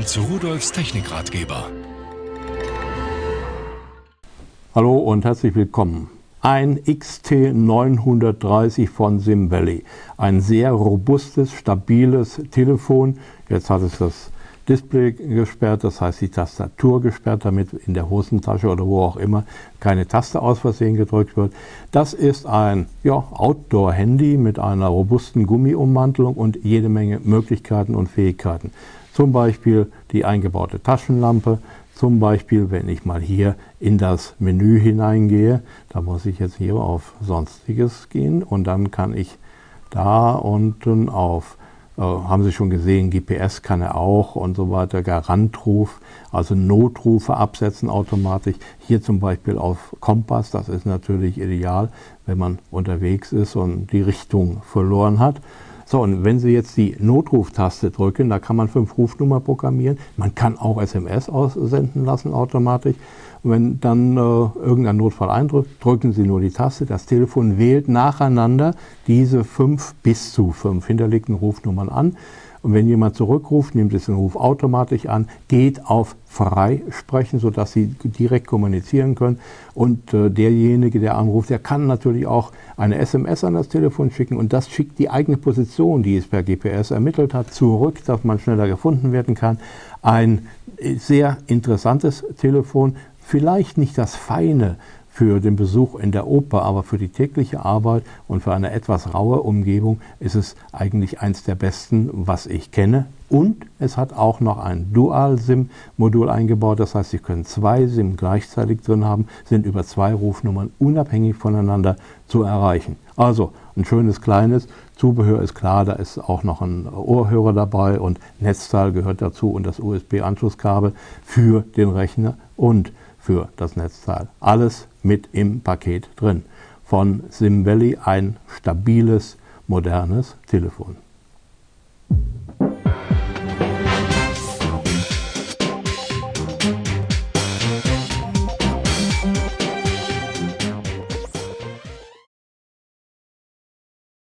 Willkommen zu Rudolfs Technikratgeber. Hallo und herzlich willkommen. Ein XT930 von SimValley. Ein sehr robustes, stabiles Telefon. Jetzt hat es das Display gesperrt, das heißt die Tastatur gesperrt, damit in der Hosentasche oder wo auch immer keine Taste aus Versehen gedrückt wird. Das ist ein ja, Outdoor-Handy mit einer robusten Gummiummantelung und jede Menge Möglichkeiten und Fähigkeiten. Zum Beispiel die eingebaute Taschenlampe, zum Beispiel, wenn ich mal hier in das Menü hineingehe, da muss ich jetzt hier auf Sonstiges gehen und dann kann ich da unten auf haben Sie schon gesehen, GPS kann er auch und so weiter, Garantruf, also Notrufe absetzen automatisch. Hier zum Beispiel auf Kompass, das ist natürlich ideal, wenn man unterwegs ist und die Richtung verloren hat. So, und wenn Sie jetzt die Notruftaste drücken, da kann man fünf Rufnummer programmieren. Man kann auch SMS aussenden lassen automatisch. Und wenn dann äh, irgendein Notfall eindrückt, drücken Sie nur die Taste. Das Telefon wählt nacheinander diese fünf bis zu fünf hinterlegten Rufnummern an. Und wenn jemand zurückruft, nimmt es den Ruf automatisch an, geht auf Freisprechen, sodass Sie direkt kommunizieren können. Und äh, derjenige, der anruft, der kann natürlich auch eine SMS an das Telefon schicken und das schickt die eigene Position, die es per GPS ermittelt hat, zurück, dass man schneller gefunden werden kann. Ein sehr interessantes Telefon, vielleicht nicht das feine für den Besuch in der Oper, aber für die tägliche Arbeit und für eine etwas raue Umgebung ist es eigentlich eins der besten, was ich kenne. Und es hat auch noch ein Dual-SIM-Modul eingebaut. Das heißt, Sie können zwei SIM gleichzeitig drin haben, sind über zwei Rufnummern unabhängig voneinander zu erreichen. Also ein schönes kleines Zubehör ist klar, da ist auch noch ein Ohrhörer dabei und Netzteil gehört dazu und das USB-Anschlusskabel für den Rechner und für das Netzteil. Alles mit im Paket drin. Von SimValley ein stabiles, modernes Telefon.